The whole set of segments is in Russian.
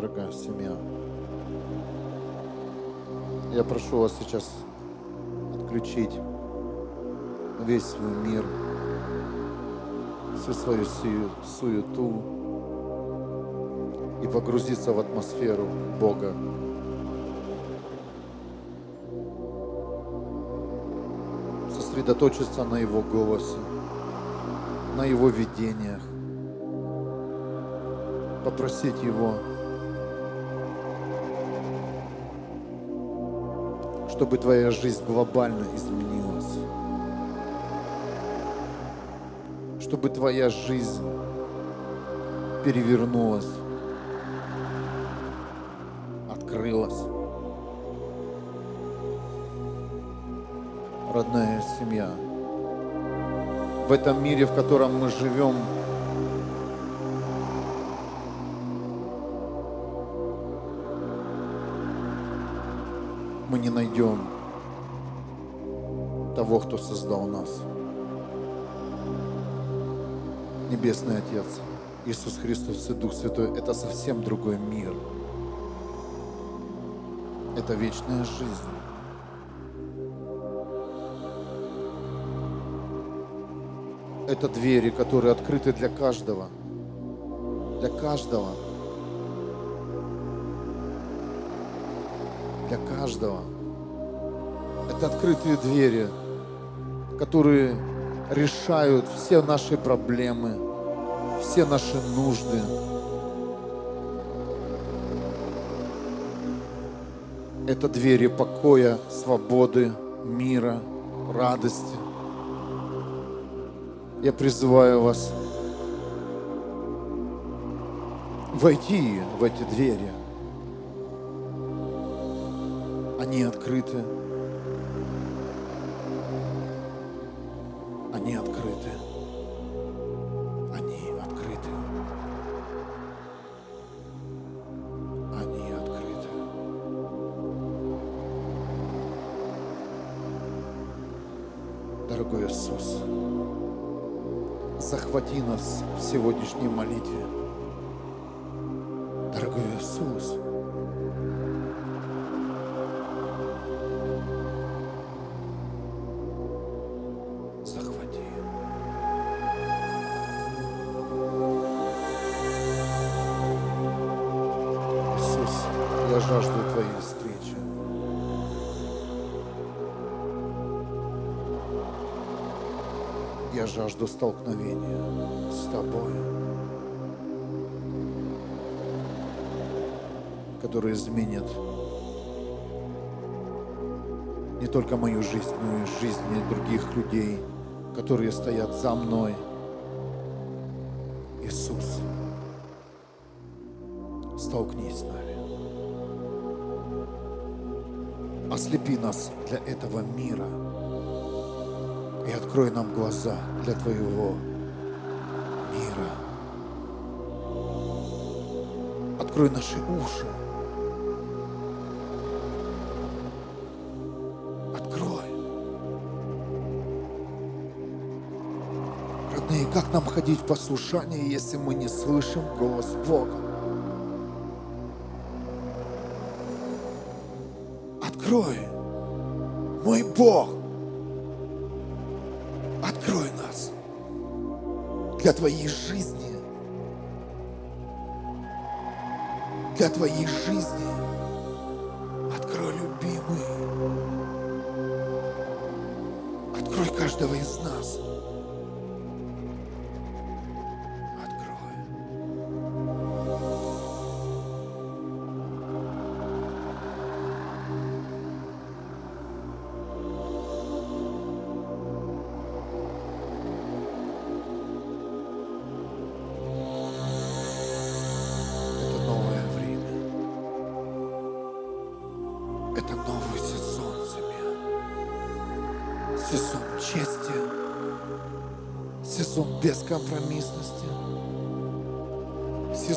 дорогая семья. Я прошу вас сейчас отключить весь свой мир, всю свою сию- суету и погрузиться в атмосферу Бога. Сосредоточиться на Его голосе, на Его видениях, попросить Его, чтобы твоя жизнь глобально изменилась, чтобы твоя жизнь перевернулась, открылась. Родная семья, в этом мире, в котором мы живем, найдем того, кто создал нас. Небесный Отец, Иисус Христос и Дух Святой – это совсем другой мир. Это вечная жизнь. Это двери, которые открыты для каждого. Для каждого. Для каждого. Это открытые двери, которые решают все наши проблемы, все наши нужды. Это двери покоя, свободы, мира, радости. Я призываю вас войти в эти двери. Они открыты. Захвати нас в сегодняшней молитве. Дорогой Иисус, жажду столкновения который изменит не только мою жизнь, но и жизни других людей, которые стоят за мной. Иисус, столкнись с нами. Ослепи нас для этого мира и открой нам глаза для Твоего Открой наши уши. Открой. Родные, как нам ходить в послушании, если мы не слышим голос Бога? Открой, мой Бог, открой нас для Твоей жизни, для Твоей жизни. Открой, любимый, открой каждого из нас.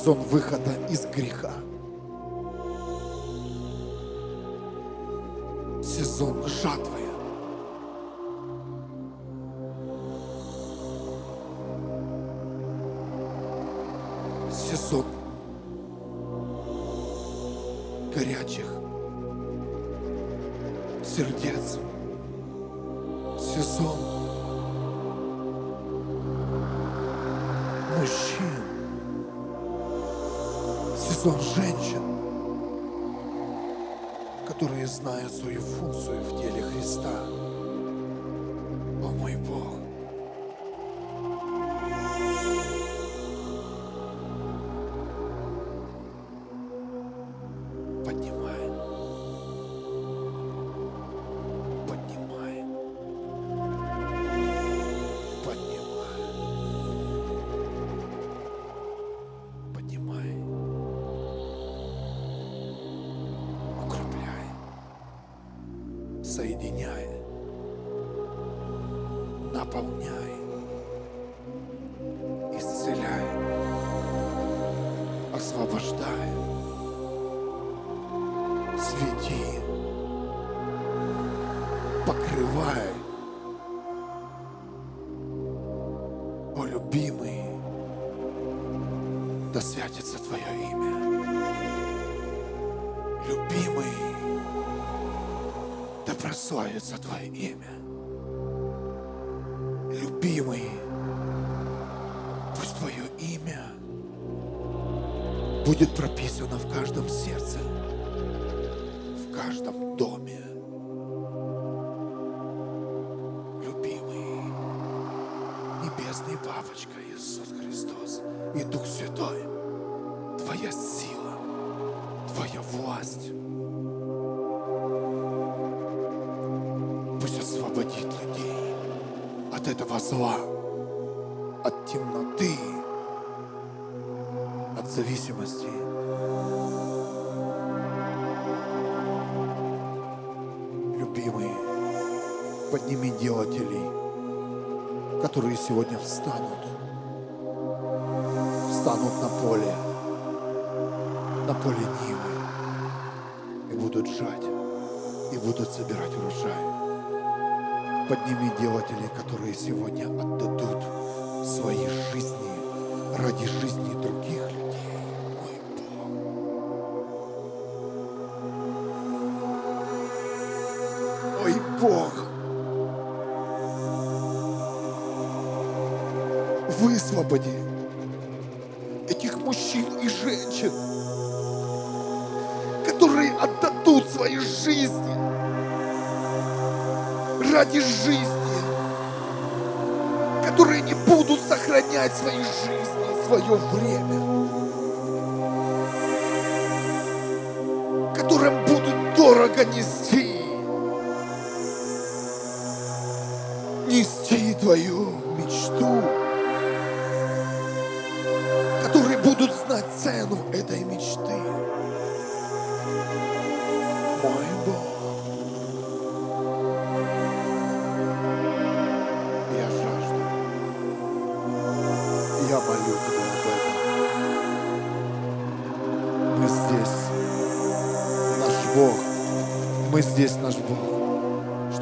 Сезон выхода из греха. Сезон жатвы. Наполняй. Исцеляй. Освобождай. Свети. Покрывай. О, любимый, да святится Твое имя. Любимый, да прославится Твое имя. Будет прописано в каждом сердце, в каждом доме. Любимый, Небесный Папочка Иисус Христос и Дух Святой, Твоя сила, Твоя власть пусть освободит людей от этого зла, зависимости. Любимый, подними делателей, которые сегодня встанут, встанут на поле, на поле Нивы и будут жать, и будут собирать урожай. Подними делателей, которые сегодня отдадут свои жизни ради жизни других которые не будут сохранять свои жизни, свое время,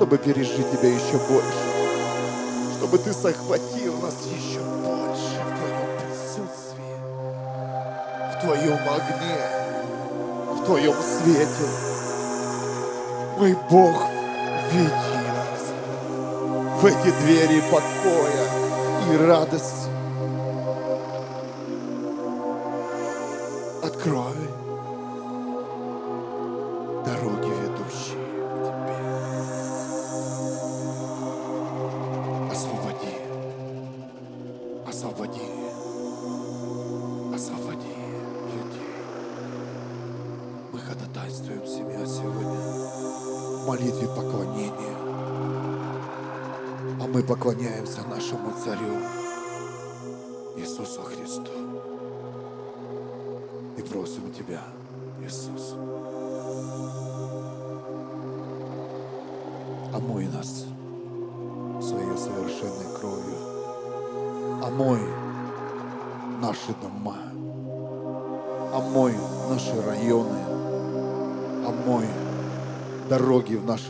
чтобы пережить Тебя еще больше. Чтобы Ты захватил нас еще больше в Твоем присутствии, в Твоем огне, в Твоем свете. Мой Бог, веди нас в эти двери покоя и радости.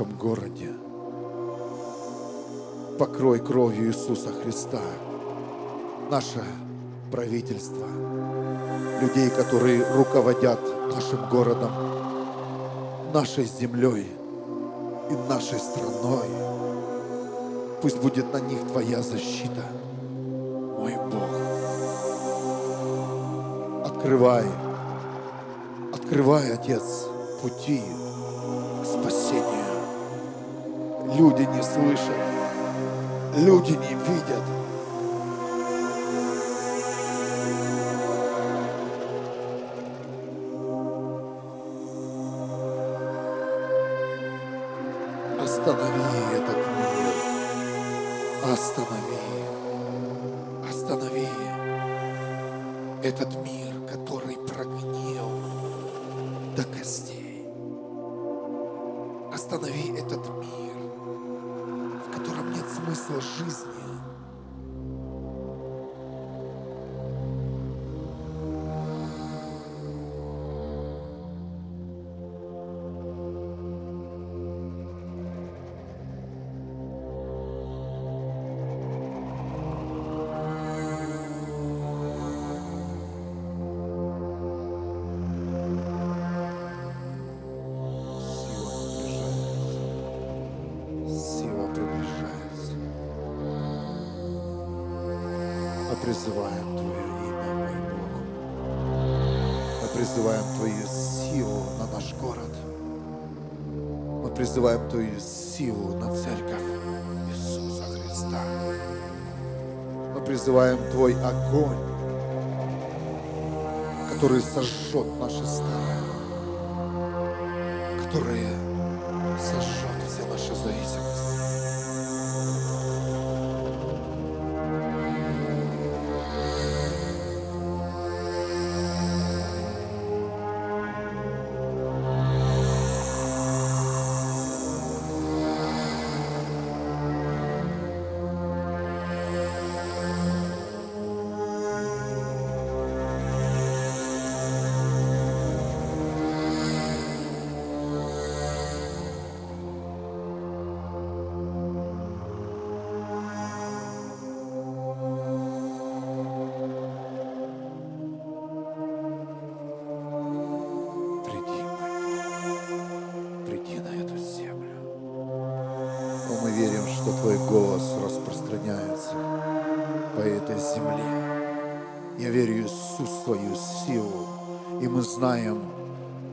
Нашем городе. Покрой кровью Иисуса Христа наше правительство, людей, которые руководят нашим городом, нашей землей и нашей страной. Пусть будет на них Твоя защита, мой Бог. Открывай, открывай, Отец, пути Люди не слышат, люди не видят.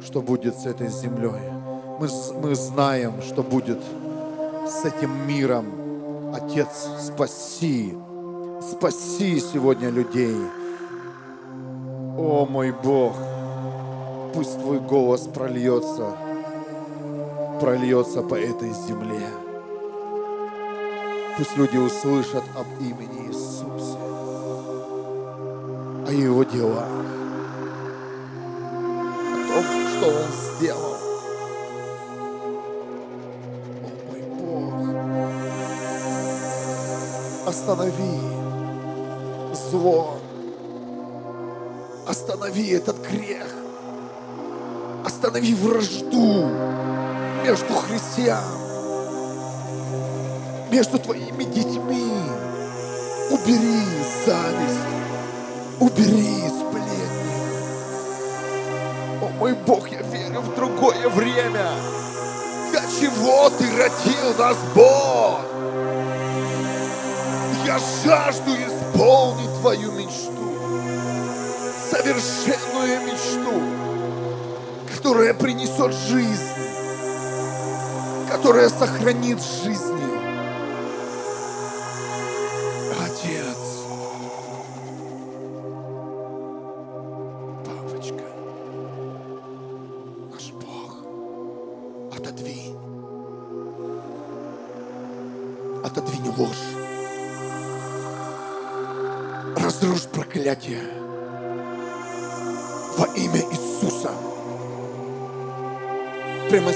Что будет с этой землей. Мы, мы знаем, что будет с этим миром. Отец, спаси, спаси сегодня людей. О мой Бог, пусть Твой голос прольется, прольется по этой земле. Пусть люди услышат об имени Иисусе, о Его делах, что Он сделал. О мой Бог, останови зло, останови этот грех, останови вражду между христиан, между твоими детьми. Убери зависть, убери мой Бог, я верю в другое время. Для чего ты родил нас, Бог? Я жажду исполнить твою мечту, совершенную мечту, которая принесет жизнь, которая сохранит жизни.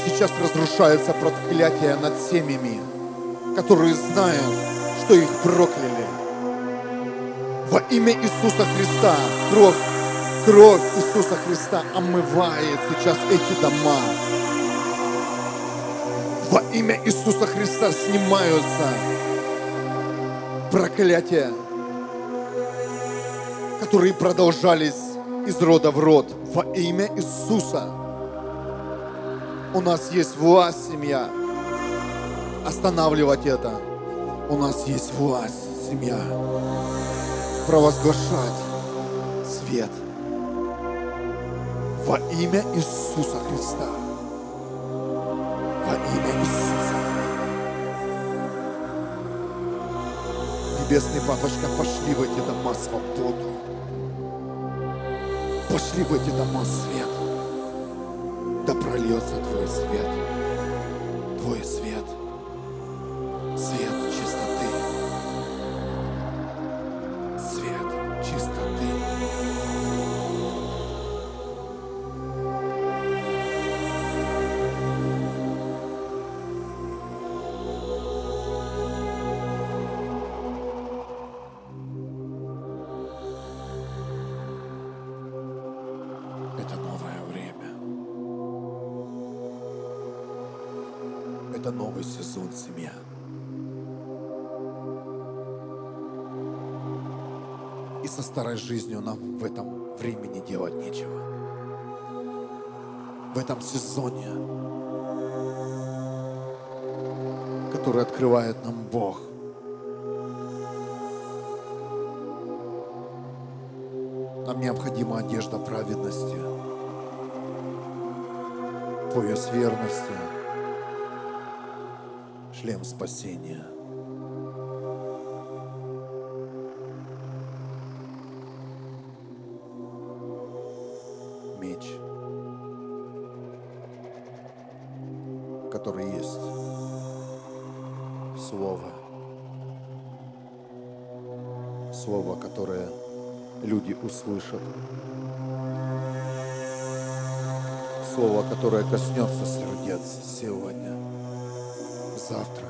Сейчас разрушается проклятие над семьями, которые знают, что их прокляли. Во имя Иисуса Христа кровь, кровь Иисуса Христа омывает сейчас эти дома. Во имя Иисуса Христа снимаются проклятия, которые продолжались из рода в род. Во имя Иисуса. У нас есть власть, семья, останавливать это. У нас есть власть, семья, провозглашать свет во имя Иисуса Христа. Во имя Иисуса. Небесный Папочка, пошли в эти дома свободу. Пошли в эти дома свет. Да прольется Твой свет. Твой свет. Это новый сезон семья. И со старой жизнью нам в этом времени делать нечего. В этом сезоне, который открывает нам Бог, нам необходима одежда праведности, пояс верности, шлем спасения. Меч, который есть Слово. Слово, которое люди услышат. Слово, которое коснется сердец сегодня, завтра,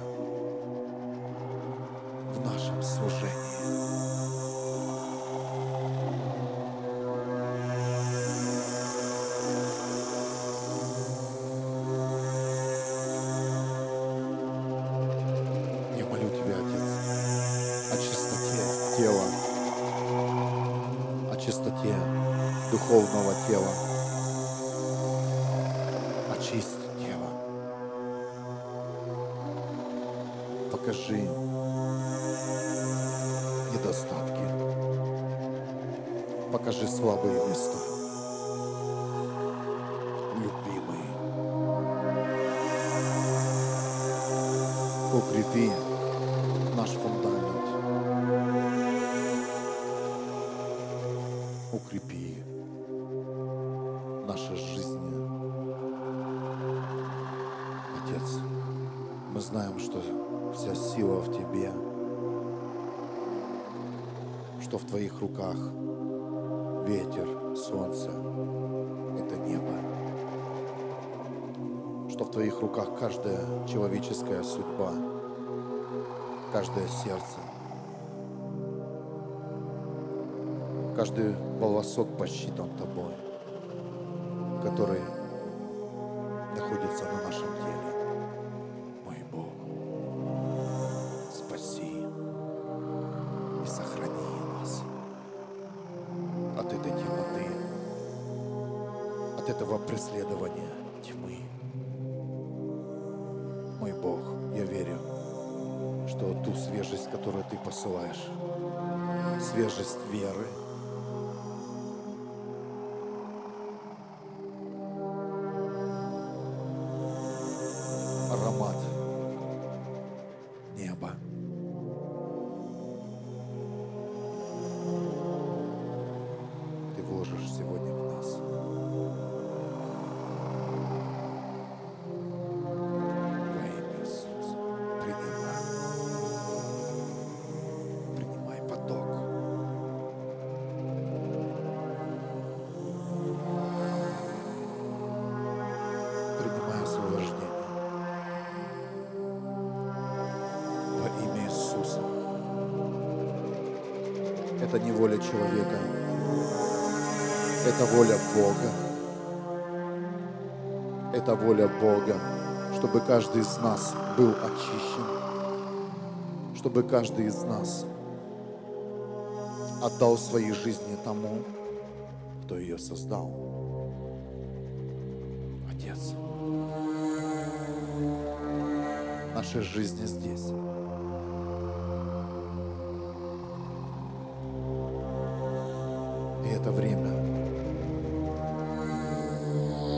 Укрепи наши жизни. Отец, мы знаем, что вся сила в Тебе, что в Твоих руках ветер, солнце, это небо, что в Твоих руках каждая человеческая судьба, каждое сердце, каждый волосок посчитан Тобой, который находится на нашем воля человека. Это воля Бога. Это воля Бога, чтобы каждый из нас был очищен, чтобы каждый из нас отдал свои жизни тому, кто ее создал. Отец, нашей жизни здесь. Это время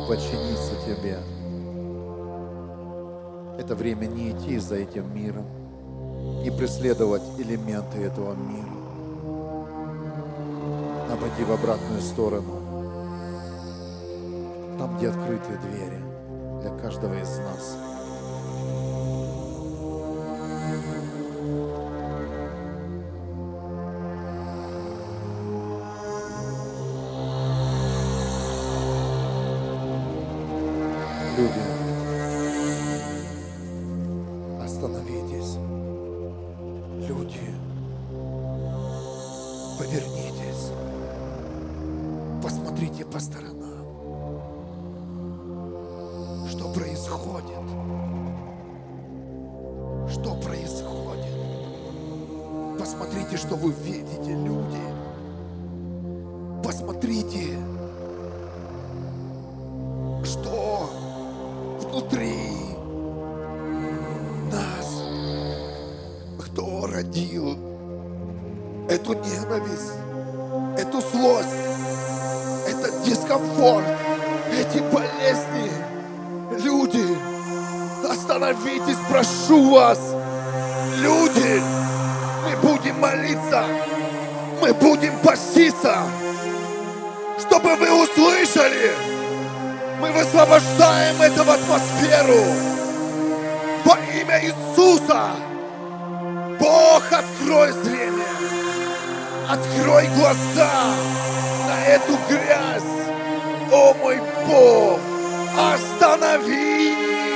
подчиниться Тебе. Это время не идти за этим миром, не преследовать элементы этого мира, а пойти в обратную сторону, там, где открытые двери для каждого из нас. Глаза на эту грязь. О мой Бог! Останови!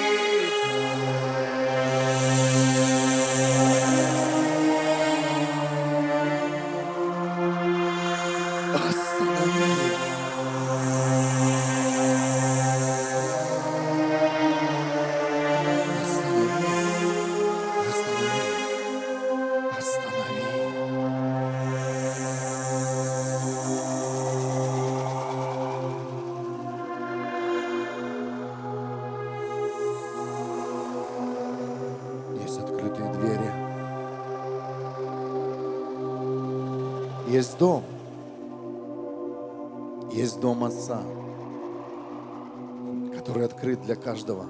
Каждого.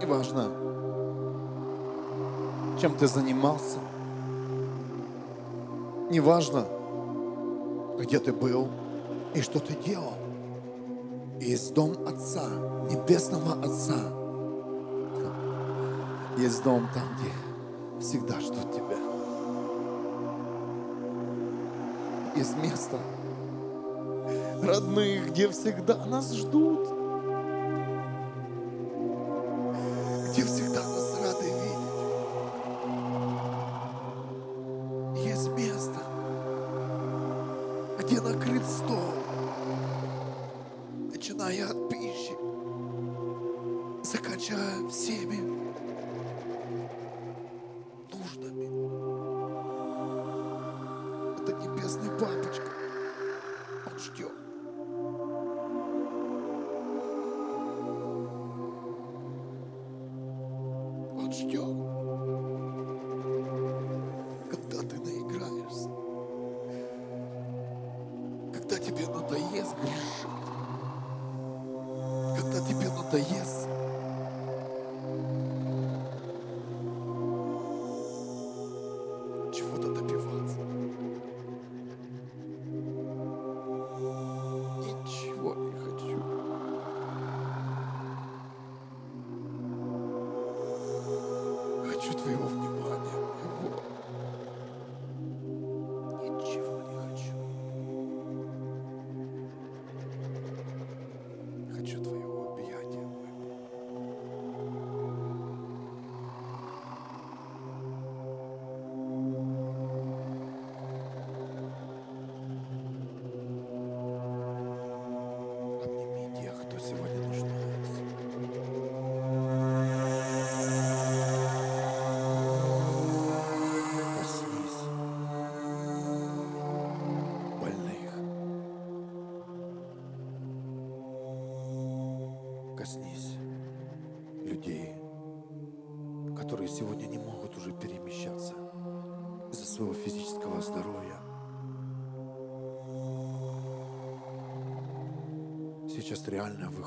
Неважно, чем ты занимался. Неважно, где ты был и что ты делал. Есть дом Отца, Небесного Отца. Есть дом там, где всегда ждут тебя. Есть место, родных, где всегда нас ждут. Тебе надоест грешить. Когда тебе надоест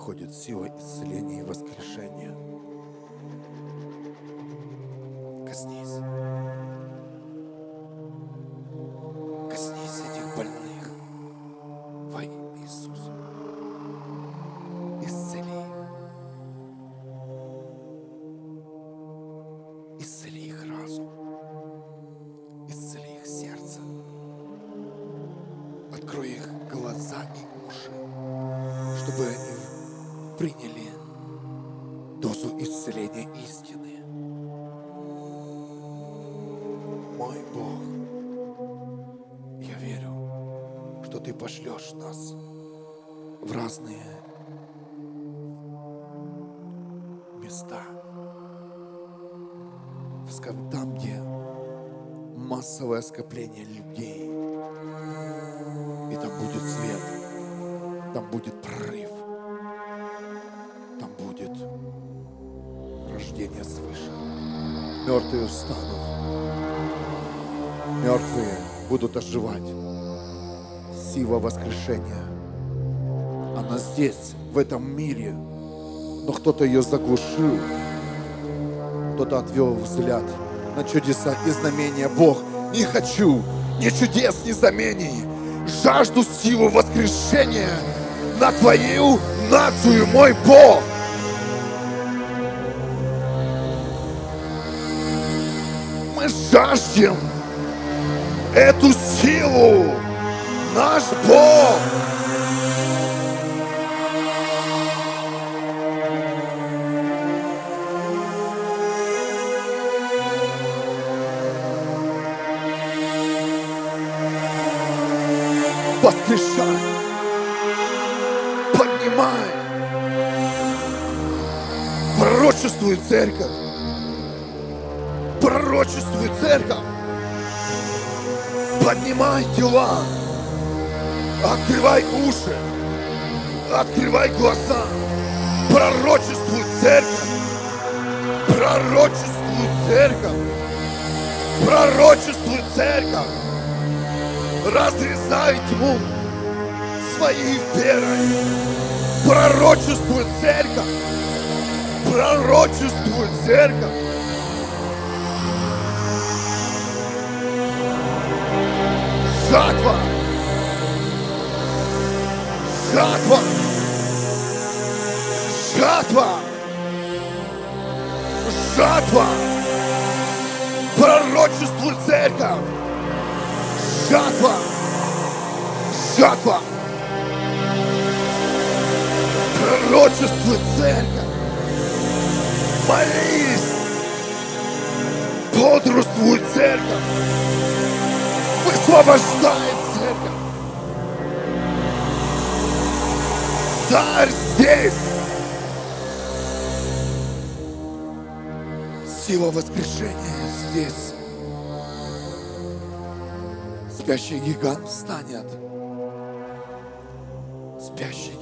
выходит сила исцеления и воскрешения. Пошлешь нас в разные места. Там, где массовое скопление людей. И там будет свет, там будет прорыв, там будет рождение свыше. Мертвые встанут, мертвые будут оживать. Сила воскрешения. Она здесь, в этом мире, но кто-то ее заглушил, кто-то отвел взгляд на чудеса и знамения. Бог, не хочу ни чудес, ни знамений. Жажду силу воскрешения на Твою нацию, мой Бог. Мы жаждем эту силу, наш Бог. воскрешай, поднимай, пророчествуй церковь, пророчествуй церковь, поднимай тела, открывай уши, открывай глаза, пророчествуй церковь, пророчествуй церковь, пророчествуй церковь разрезай тьму своей верой. Пророчествует церковь. Пророчествует церковь. Жатва. Жатва. Жатва. Жатва. Пророчествует церковь. Жатва! Жатва! Пророчествует церковь! Молись! Бодрствует церковь! Высвобождает Царь здесь! Сила воскрешения здесь! Спящий гигант встанет. Спящий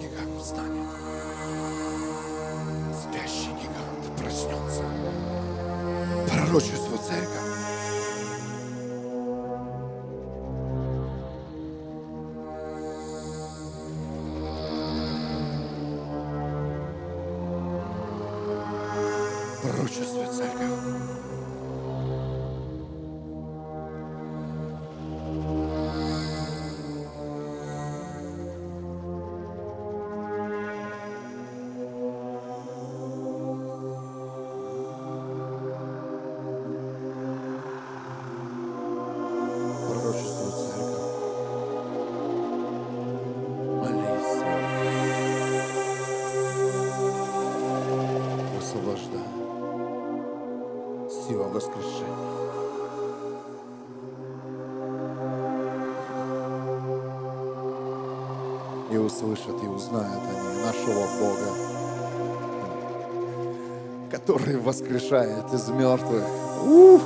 воскрешает из мертвых. Ух!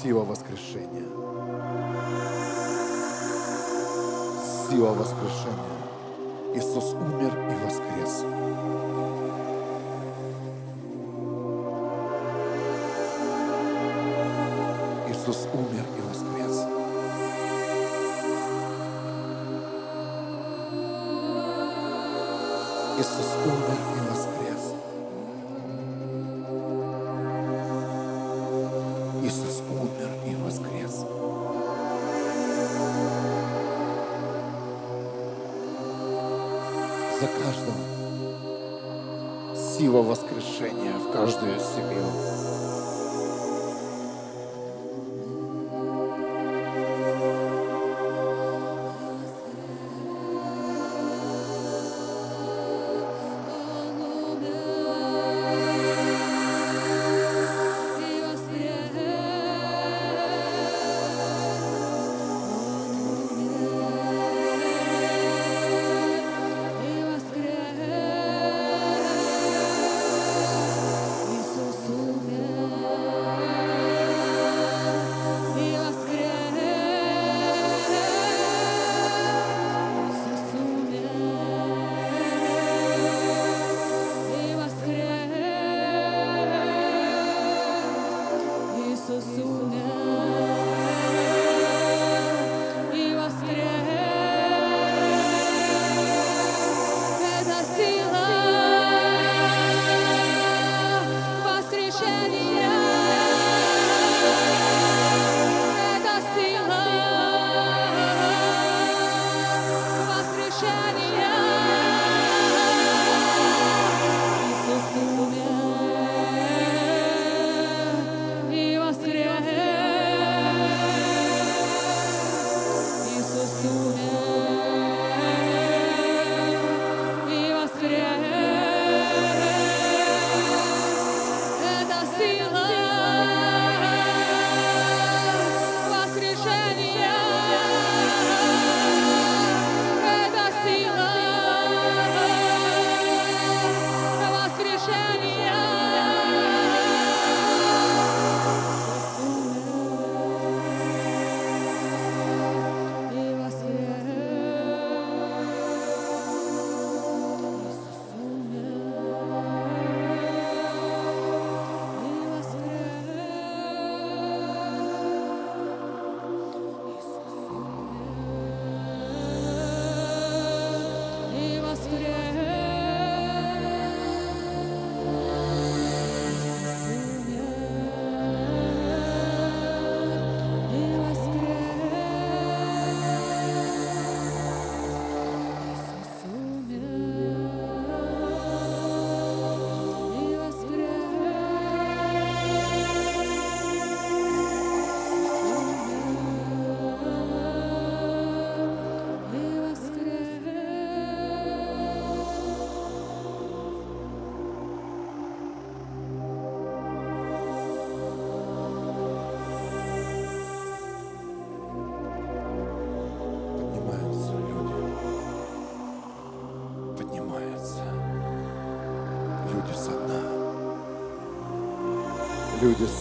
Сила воскрешения. Сила воскрешения. Иисус умер и воскрес.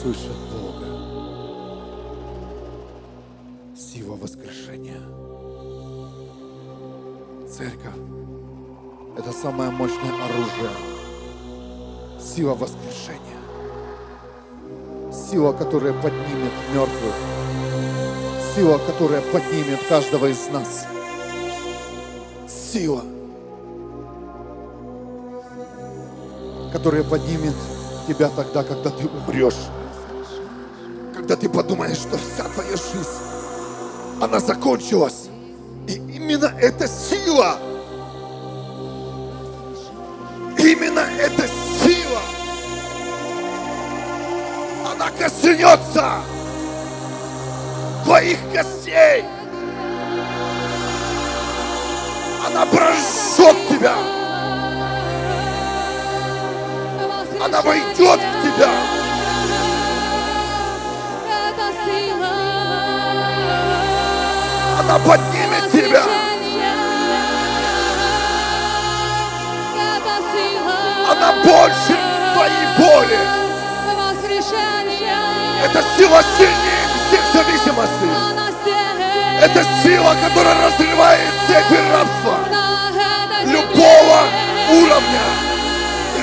Люди слышат Бога. Сила воскрешения. Церковь – это самое мощное оружие. Сила воскрешения. Сила, которая поднимет мертвых. Сила, которая поднимет каждого из нас. Сила, которая поднимет тебя тогда, когда ты умрешь. Когда ты подумаешь, что вся твоя жизнь, она закончилась. И именно эта сила, именно эта сила, она коснется твоих костей. Она прожжет тебя. Она войдет в тебя. Она поднимет тебя. Она больше твоей боли. Это сила сильнее всех зависимостей. Это сила, которая разрывает цепи рабства любого уровня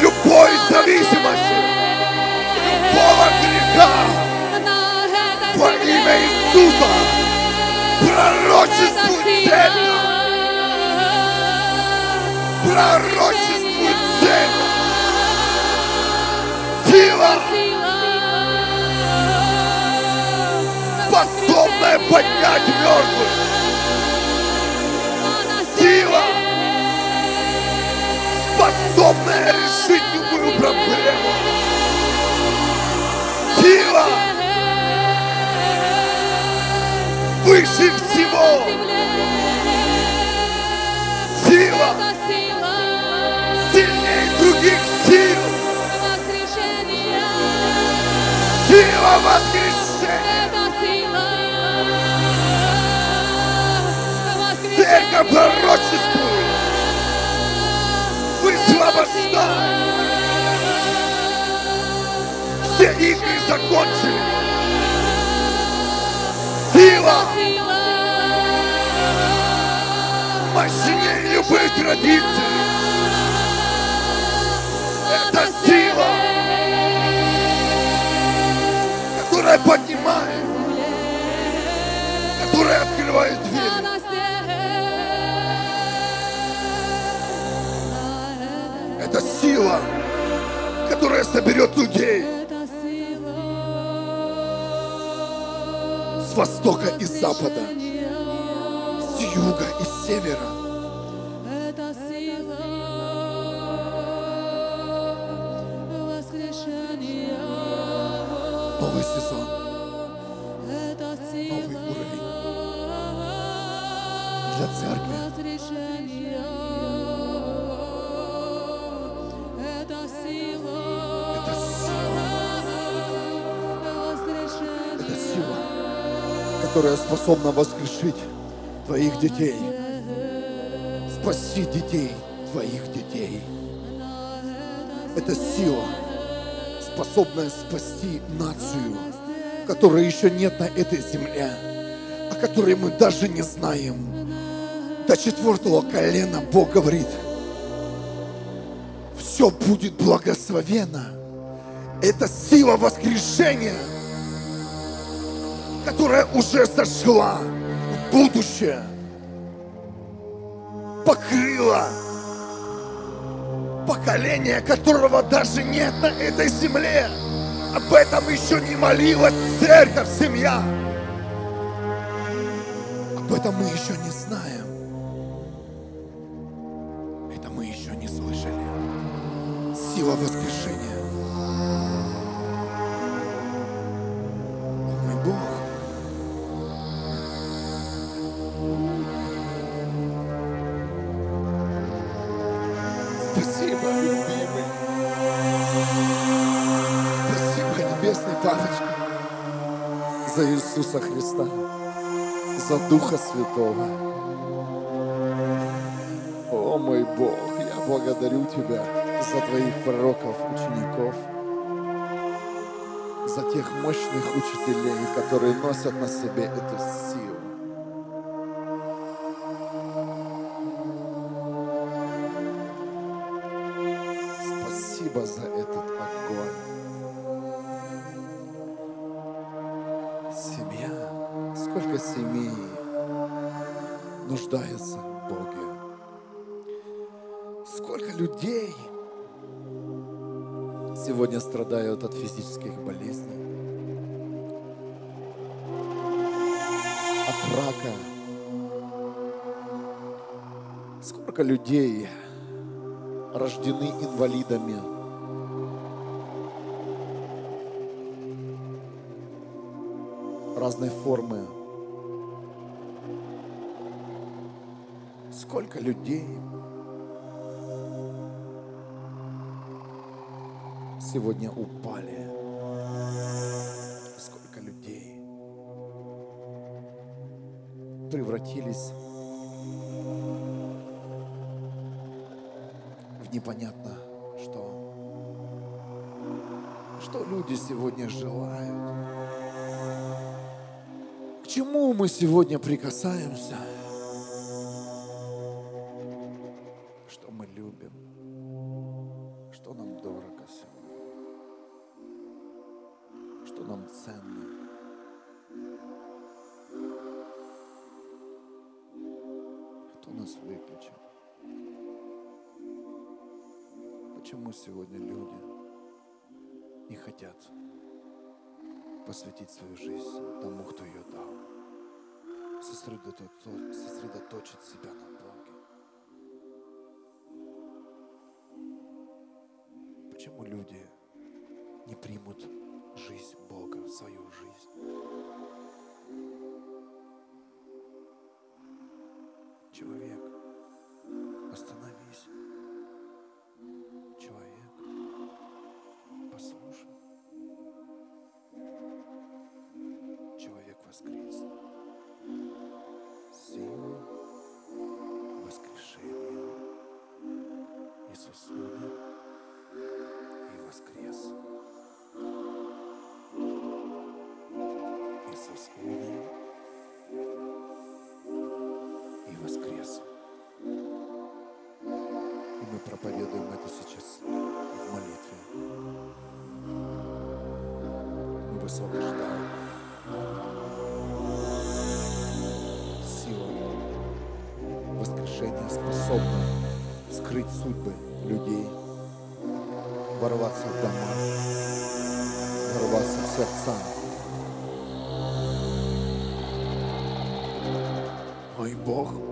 любой зависимости, любого греха во имя Иисуса пророчествует церковь. Пророчествует церковь. Сила, способная поднять мертвых. Сила, способная решить любую проблему. Сила выше всего. Сила сильнее других сил. Сила воскрешения. Церковь пророчествует. Высвобождай. Все игры закончили. Сила мощнее любых традиций. Это сила, которая поднимает, которая открывает двери. Это сила, которая соберет людей востока и запада, с юга и севера. Которая способна воскрешить твоих детей. Спаси детей, твоих детей. Это сила, способная спасти нацию, которой еще нет на этой земле, о которой мы даже не знаем. До четвертого колена Бог говорит, все будет благословенно. Это сила воскрешения, которая уже зашла в будущее, покрыла поколение, которого даже нет на этой земле. Об этом еще не молилась церковь, семья. Об этом мы еще не знаем. Это мы еще не слышали. Сила воскрешения. Иисуса Христа, за Духа Святого. О, мой Бог, я благодарю Тебя за Твоих пророков, учеников, за тех мощных учителей, которые носят на себе эту силу. Нуждается в Боге. Сколько людей сегодня страдают от физических болезней, от рака. Сколько людей рождены инвалидами. Разной формы. Сколько людей сегодня упали. Сколько людей превратились в непонятно что. Что люди сегодня желают? К чему мы сегодня прикасаемся? Божию, что нам дорого сегодня, что нам ценно. Кто нас выключил? Почему сегодня люди не хотят посвятить свою жизнь тому, кто ее дал? сосредоточить себя на люди не примут жизнь Бога в свою жизнь? Человек, остановись. Человек, послушай. Человек воскреснет. Сила воскрешения. Иисус проповедуем это сейчас в молитве. Мы высвобождаем сила воскрешения способна скрыть судьбы людей, ворваться в дома, ворваться в сердца. Мой Бог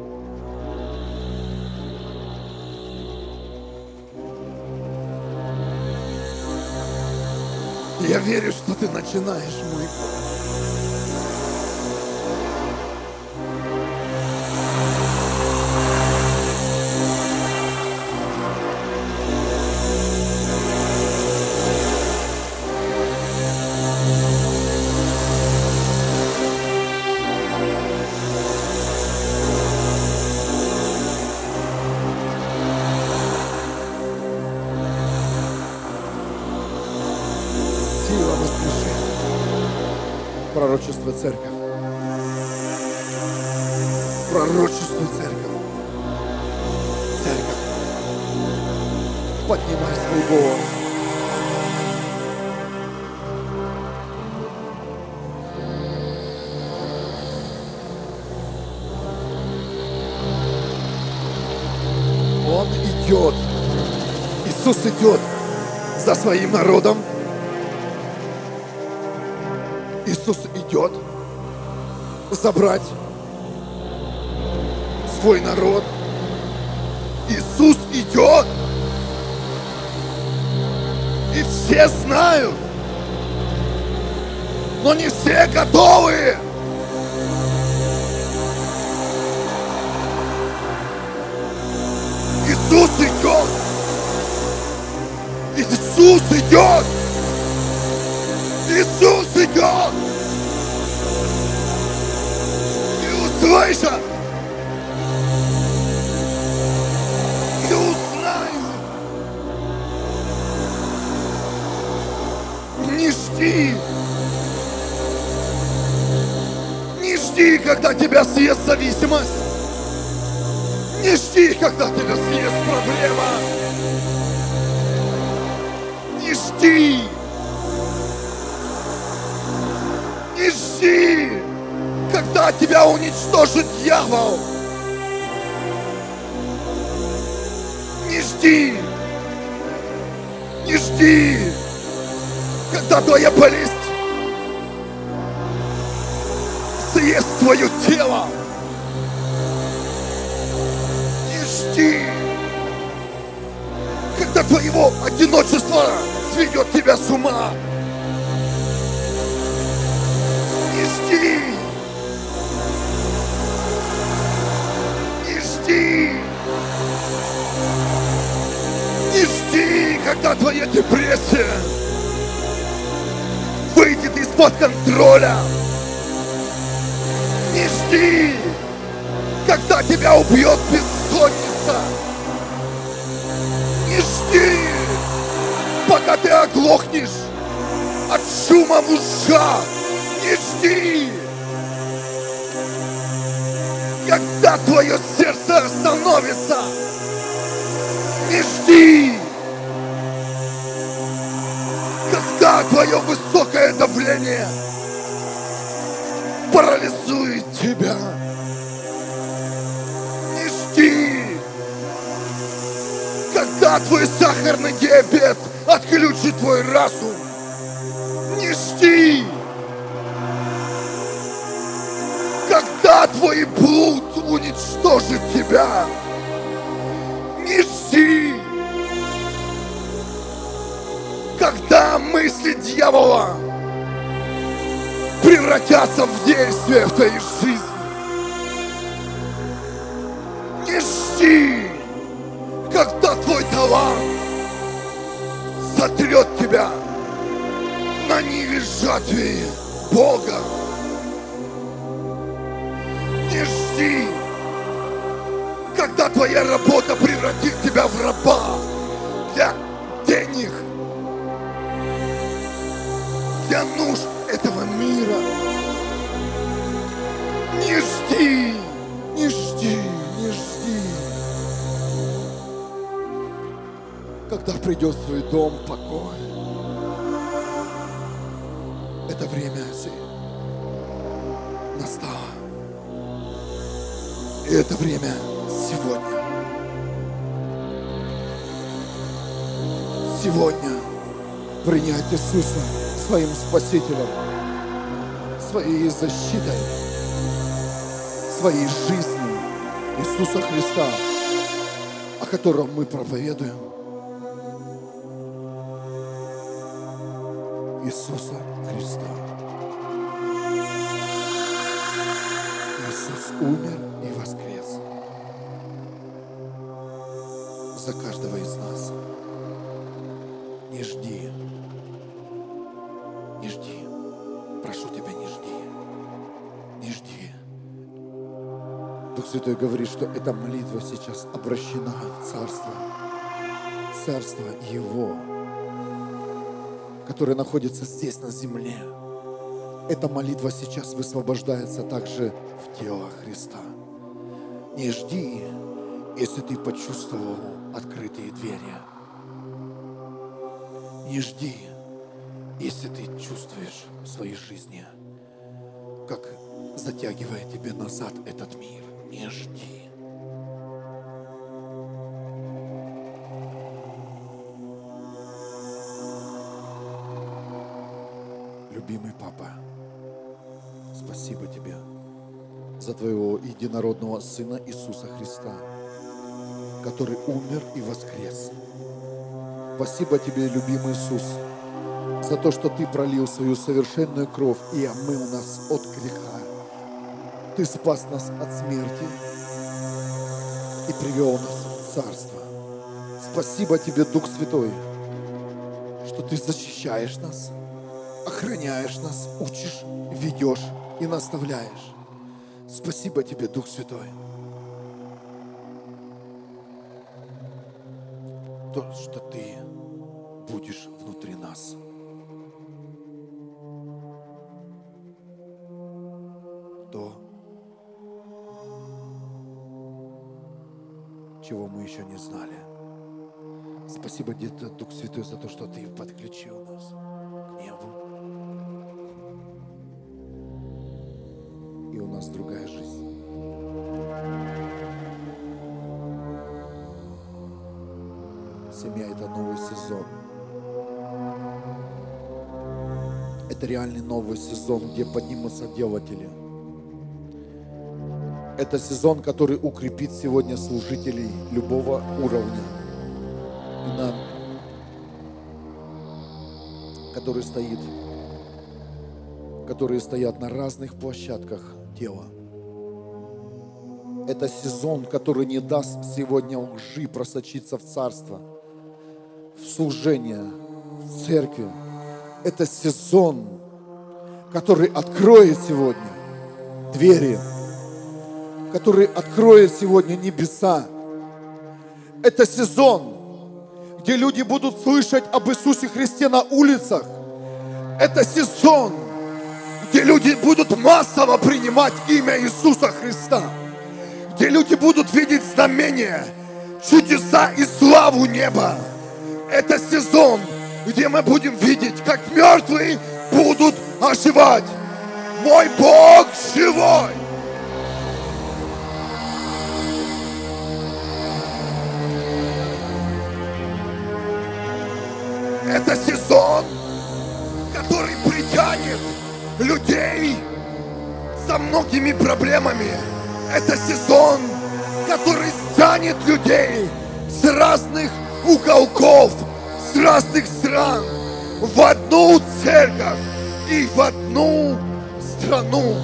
Я верю, что ты начинаешь, мой Бог. Пророчество церковь. Пророчество церковь. Церковь. Поднимай свой голос. Он идет. Иисус идет за своим народом. Иисус идет забрать свой народ. Иисус идет. И все знают, но не все готовы. Иисус идет. Иисус идет. Иисус идет. И услышат. И узнают. Не жди. Не жди, когда тебя съест зависимость. Не жди, когда тебя съест проблема. Не жди. Не жди, когда тебя уничтожит дьявол. Не жди. Не жди, когда твоя болезнь съест свое тело. Не жди, когда твоего одиночества сведет тебя с ума. Не жди. Не жди. Не жди, когда твоя депрессия выйдет из-под контроля. Не жди, когда тебя убьет бессонница. Не жди, пока ты оглохнешь от шума в ушах. Когда твое сердце остановится. Не жди, когда твое высокое давление парализует тебя. Не жди, когда твой сахарный диабет отключит твой разум, не жди. Когда твой блуд уничтожит тебя, не жди. Когда мысли дьявола превратятся в действие в твоей жизни, не жди, когда твой талант сотрет тебя на ниве жатвы Бога. Не жди, когда твоя работа превратит тебя в раба для денег, для нужд этого мира. Не жди, не жди, не жди. Когда придет в свой дом покой, это время настало. И это время сегодня. Сегодня принять Иисуса своим Спасителем, своей защитой, своей жизнью Иисуса Христа, о котором мы проповедуем. Иисуса Христа. Иисус умер каждого из нас. Не жди. Не жди. Прошу тебя, не жди. Не жди. Дух Святой говорит, что эта молитва сейчас обращена в Царство. Царство Его, которое находится здесь на земле. Эта молитва сейчас высвобождается также в тело Христа. Не жди, если ты почувствовал открытые двери. Не жди, если ты чувствуешь в своей жизни, как затягивает тебе назад этот мир. Не жди. Любимый папа, спасибо тебе за твоего единородного Сына Иисуса Христа, который умер и воскрес. Спасибо тебе, любимый Иисус, за то, что ты пролил свою совершенную кровь и омыл нас от греха. Ты спас нас от смерти и привел нас в Царство. Спасибо тебе, Дух Святой, что ты защищаешь нас, охраняешь нас, учишь, ведешь и наставляешь. Спасибо тебе, Дух Святой. То, что ты будешь внутри нас. То, чего мы еще не знали. Спасибо, Дух Святой, за то, что ты подключил нас к небу. Новый сезон, где поднимутся делатели. Это сезон, который укрепит сегодня служителей любого уровня. И нам, который стоит, которые стоят на разных площадках тела. Это сезон, который не даст сегодня лжи просочиться в царство, в служение, в церкви. Это сезон, который откроет сегодня двери, который откроет сегодня небеса. Это сезон, где люди будут слышать об Иисусе Христе на улицах. Это сезон, где люди будут массово принимать имя Иисуса Христа, где люди будут видеть знамения, чудеса и славу неба. Это сезон, где мы будем видеть, как мертвые будут оживать. Мой Бог живой! Это сезон, который притянет людей со многими проблемами. Это сезон, который стянет людей с разных уголков, с разных стран – в одну церковь и в одну страну.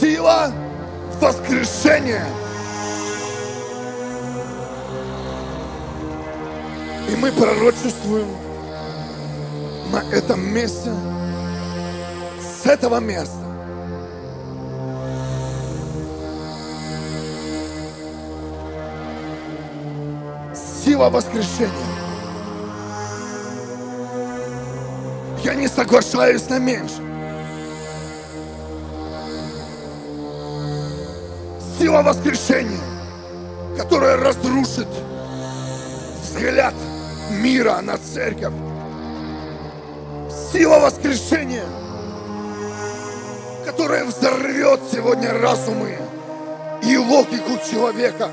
Сила воскрешения. И мы пророчествуем на этом месте, с этого места. Сила воскрешения. Я не соглашаюсь на меньше. Сила воскрешения, которая разрушит взгляд мира на церковь. Сила воскрешения, которая взорвет сегодня разумы и логику человека.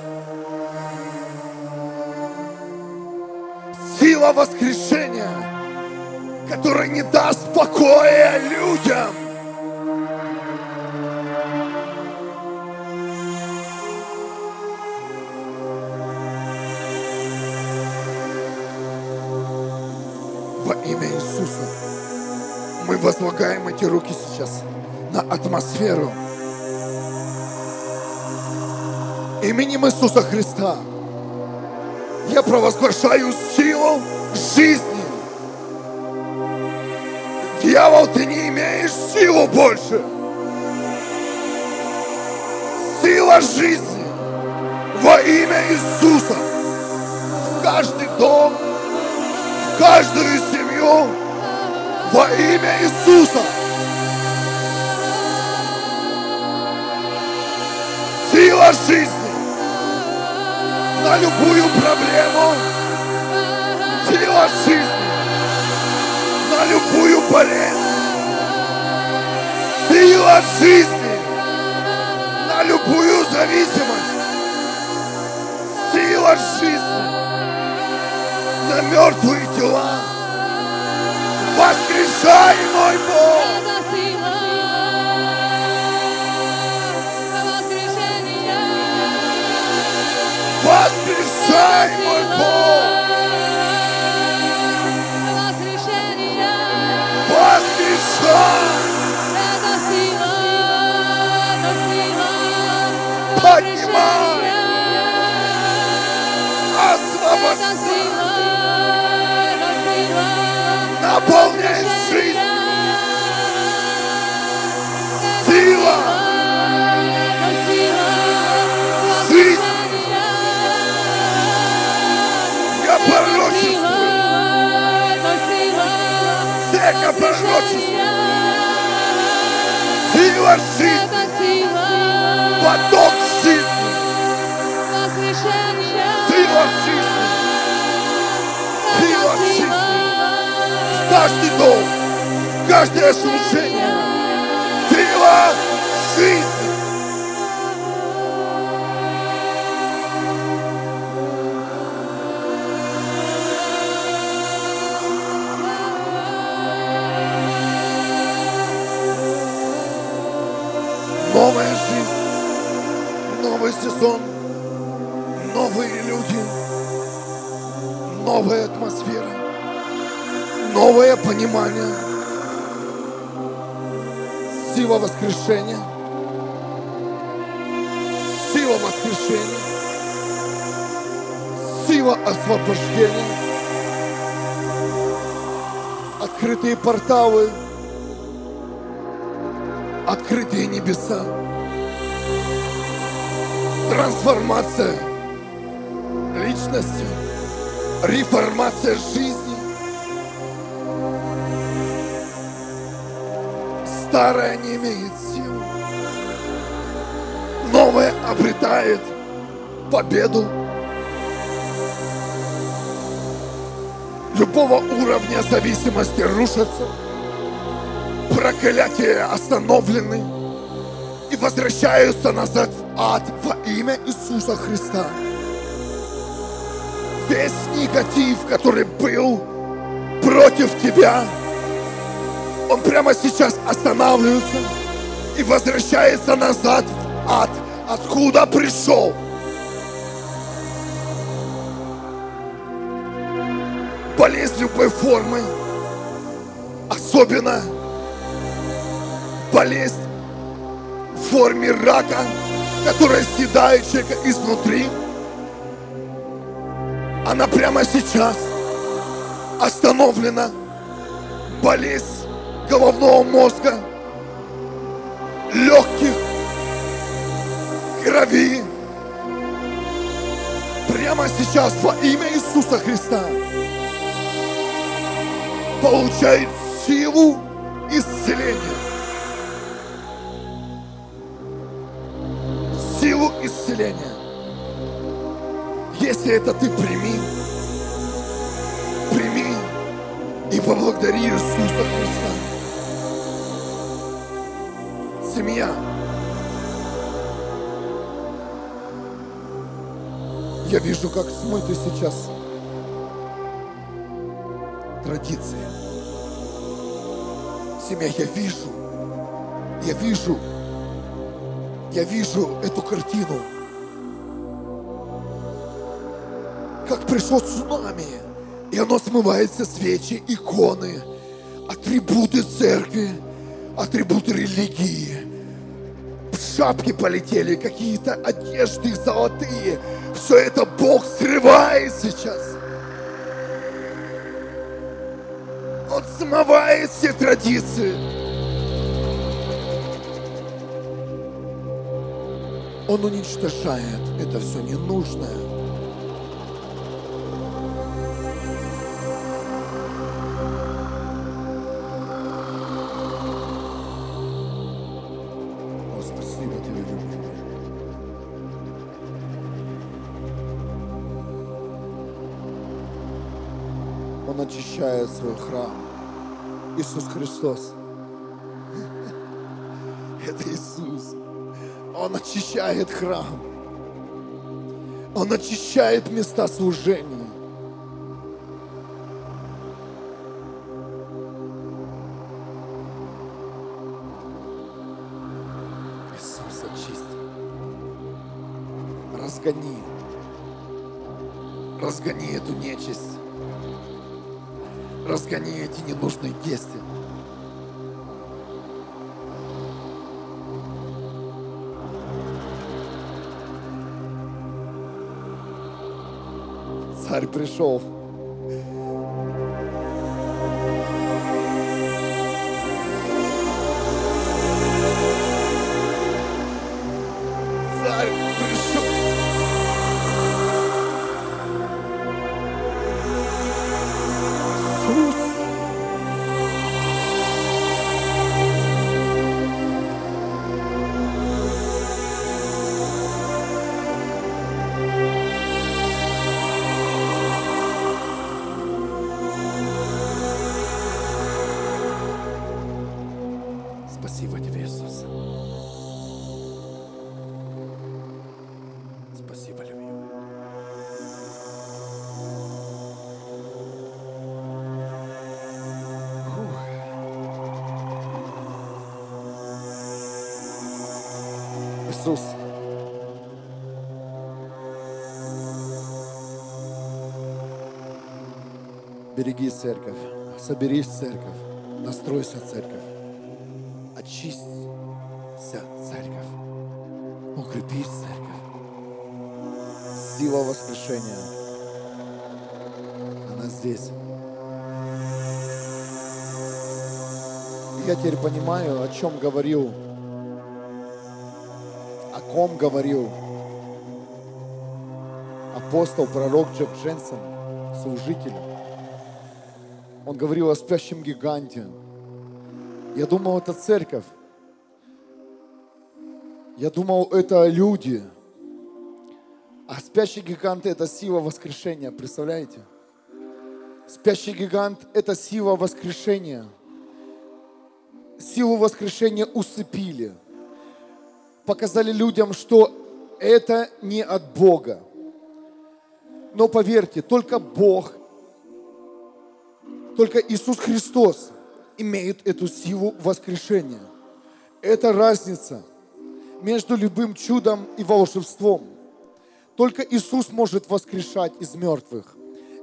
Сила воскрешения, которая не даст покоя людям. Во имя Иисуса мы возлагаем эти руки сейчас на атмосферу. Именем Иисуса Христа я провозглашаю силу жизни. Дьявол, ты не имеешь силу больше. Сила жизни во имя Иисуса в каждый дом, в каждую семью во имя Иисуса. Сила жизни на любую проблему. Сила жизни на любую болезнь. Сила жизни на любую зависимость. Сила жизни на мертвые тела. Воскрешай, мой Бог! Воскрешай, мой Бог! Воскрешения. Воскрешай! Это сила, это пророчество! Сила жизни! Поток жизни! Сила жизни! Сила жизни! каждый дом! Каждое служение! Сила жизни! Сезон, новые люди, новая атмосфера, новое понимание, сила воскрешения, сила воскрешения, сила освобождения, открытые порталы, открытые небеса, трансформация личности, реформация жизни. Старое не имеет сил. Новое обретает победу. Любого уровня зависимости рушатся. Проклятия остановлены и возвращаются назад в ад имя Иисуса Христа. Весь негатив, который был против тебя, он прямо сейчас останавливается и возвращается назад в ад, откуда пришел. Болезнь любой формы, особенно болезнь в форме рака, которая съедает человека изнутри, она прямо сейчас остановлена. Болезнь головного мозга, легких, крови. Прямо сейчас во имя Иисуса Христа получает силу исцеления. Силу исцеления. Если это ты прими, прими и поблагодари Иисуса Христа. Семья. Я вижу, как смыты сейчас традиции. Семья, я вижу, я вижу, я вижу эту картину. Как пришло цунами, и оно смывает все свечи, иконы, атрибуты церкви, атрибуты религии. Шапки полетели, какие-то одежды золотые. Все это Бог срывает сейчас. Он смывает все традиции. Он уничтожает это все ненужное. О, спасибо тебе, любимый. Он очищает свой храм. Иисус Христос. Это Иисус. Он очищает храм. Он очищает места служения. Иисус, очисти. Разгони. Разгони эту нечисть. Разгони эти ненужные действия. Царь пришел. Царь Береги церковь, соберись церковь, настройся церковь, очисться церковь, укрепись церковь. Сила воскрешения, она здесь. Я теперь понимаю, о чем говорил, о ком говорил апостол, пророк Джефф Дженсен, служитель. Говорил о спящем гиганте. Я думал, это церковь. Я думал, это люди. А спящий гигант – это сила воскрешения, представляете? Спящий гигант – это сила воскрешения. Силу воскрешения усыпили. Показали людям, что это не от Бога. Но поверьте, только Бог Только Иисус Христос имеет эту силу воскрешения. Это разница между любым чудом и волшебством. Только Иисус может воскрешать из мертвых.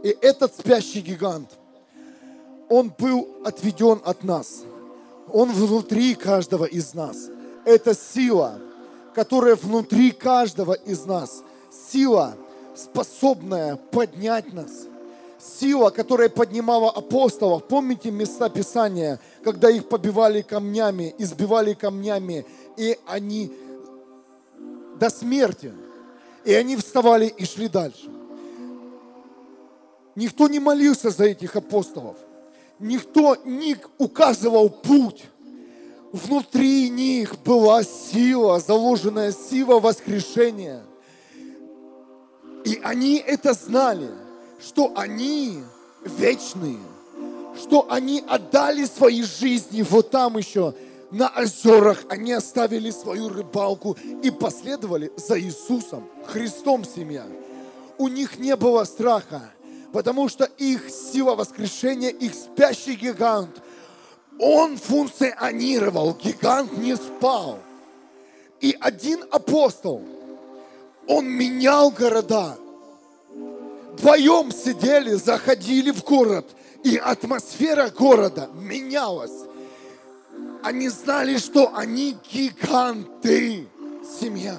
И этот спящий гигант, он был отведен от нас. Он внутри каждого из нас. Это сила, которая внутри каждого из нас. Сила, способная поднять нас. Сила, которая поднимала апостолов. Помните места Писания, когда их побивали камнями, избивали камнями, и они до смерти. И они вставали и шли дальше. Никто не молился за этих апостолов. Никто не указывал путь. Внутри них была сила, заложенная сила воскрешения. И они это знали, что они вечные, что они отдали свои жизни вот там еще, на озерах. Они оставили свою рыбалку и последовали за Иисусом, Христом семья. У них не было страха, потому что их сила воскрешения, их спящий гигант, он функционировал, гигант не спал. И один апостол, он менял города. Вдвоем сидели, заходили в город, и атмосфера города менялась. Они знали, что они гиганты, семья.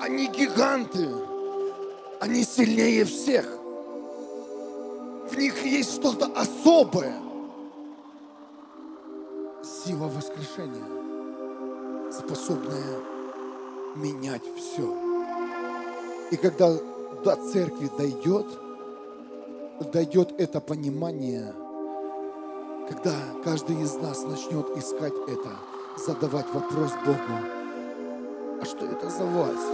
Они гиганты. Они сильнее всех. В них есть что-то особое. Сила воскрешения, способная менять все. И когда до церкви дойдет, дойдет это понимание, когда каждый из нас начнет искать это, задавать вопрос Богу, а что это за власть?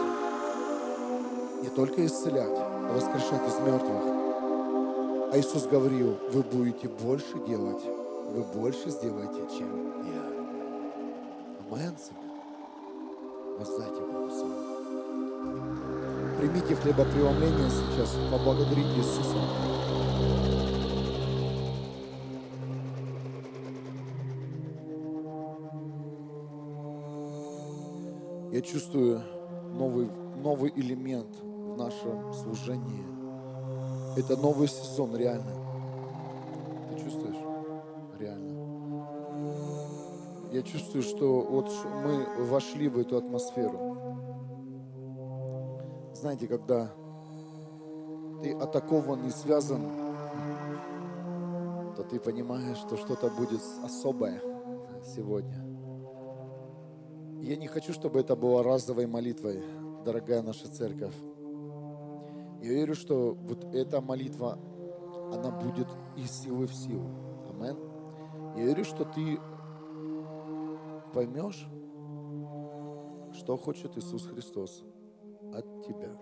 Не только исцелять, а воскрешать из мертвых. А Иисус говорил, вы будете больше делать, вы больше сделаете, чем я. Амен. Воздайте Богу славу. Примите хлебопреломление сейчас, поблагодарите Иисуса. Я чувствую новый, новый элемент в нашем служении. Это новый сезон, реально. Ты чувствуешь? Реально. Я чувствую, что вот мы вошли в эту атмосферу. Знаете, когда ты атакован и связан, то ты понимаешь, что что-то будет особое сегодня. Я не хочу, чтобы это было разовой молитвой, дорогая наша церковь. Я верю, что вот эта молитва, она будет из силы в силу. Амен. Я верю, что ты поймешь, что хочет Иисус Христос от тебя.